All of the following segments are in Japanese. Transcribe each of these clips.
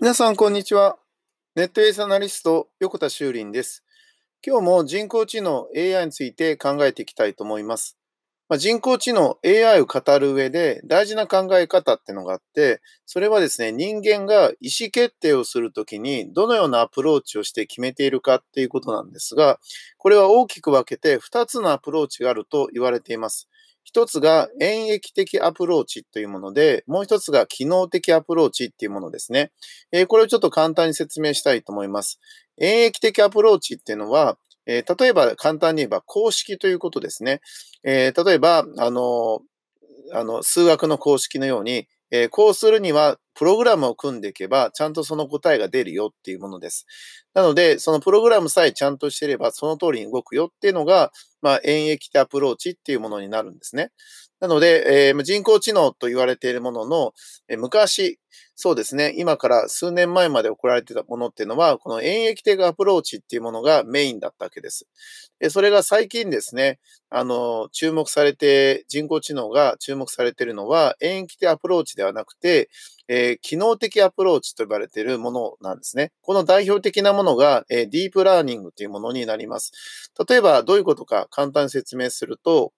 皆さん、こんにちは。ネットビジネスアナリスト、横田秀珠です。今日も人工知能 AI について考えていきたいと思います。まあ、人工知能 AI を語る上で大事な考え方ってのがあって、それはですね、人間が意思決定をするときにどのようなアプローチをして決めているかっていうことなんですが、これは大きく分けて2つのアプローチがあると言われています。一つが演繹的アプローチというもので、もう一つが帰納的アプローチっていうものですね。えー、これをちょっと簡単に説明したいと思います。演疫的アプローチっていうのは、えー、例えば簡単に言えば公式ということですね。えー、例えば、あの、あの、数学の公式のように、えー、こうするには、プログラムを組んでいけば、ちゃんとその答えが出るよっていうものです。なので、そのプログラムさえちゃんとしてれば、その通りに動くよっていうのが、まあ、演疫的アプローチっていうものになるんですね。なので、えー、人工知能と言われているものの、えー、昔、そうですね、今から数年前まで行われてたものっていうのは、この演繹的アプローチっていうものがメインだったわけです。でそれが最近ですね、あの、注目されて、人工知能が注目されているのは、演繹的アプローチではなくて、えー、帰納的アプローチと呼ばれているものなんですね。この代表的なものが、えー、ディープラーニングというものになります。例えば、どういうことか簡単に説明すると、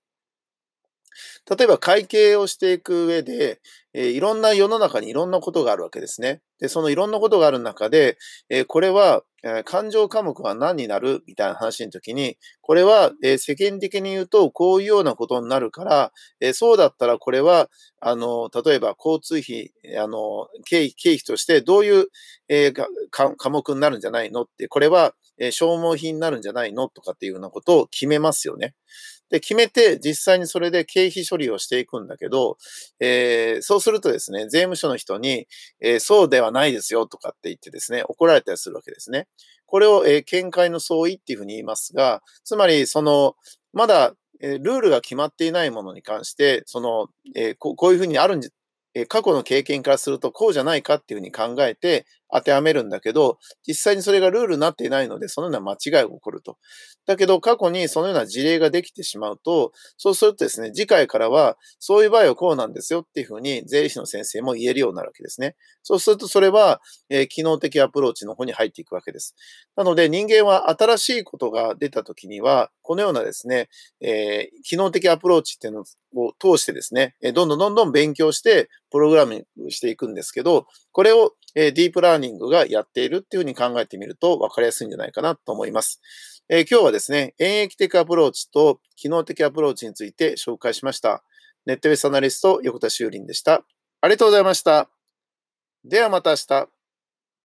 例えば会計をしていく上で、えー、いろんな世の中にいろんなことがあるわけですね。で、そのいろんなことがある中で、えー、これは、えー、感情科目は何になる？みたいな話の時に、これは、え世間的に言うとこういうようなことになるから、えそうだったらこれは、あの、例えば交通費、あの、経費経費としてどういう、え科目になるんじゃないの？って、これは、え消耗品になるんじゃないの？とかっていうようなことを決めますよね。で、決めて、実際にそれで経費処理をしていくんだけど、えー、そうするとですね、税務署の人に、えー、そうではないですよとかって言ってですね、怒られたりするわけですね。これを、えー、見解の相違っていうふうに言いますが、つまり、その、まだ、えルールが決まっていないものに関して、その、えこういうふうにあるんじえ過去の経験からするとこうじゃないかっていうふうに考えて当てはめるんだけど、実際にそれがルールになっていないので、そのような間違いが起こると。だけど、過去にそのような事例ができてしまうと、そうするとですね、次回からは、そういう場合はこうなんですよっていうふうに、税理士の先生も言えるようになるわけですね。そうすると、それは、えー、帰納的アプローチの方に入っていくわけです。なので、人間は新しいことが出たときには、このようなですね、えー、帰納的アプローチっていうのを通してですね、どんどんどんどん勉強して、プログラムしていくんですけど、これを、えー、ディープラーニングがやっているっていうふうに考えてみると分かりやすいんじゃないかなと思います。えー、今日はですね、演疫的アプローチと機能的アプローチについて紹介しました。ネットベースアナリスト横田修林でした。ありがとうございました。ではまた明日。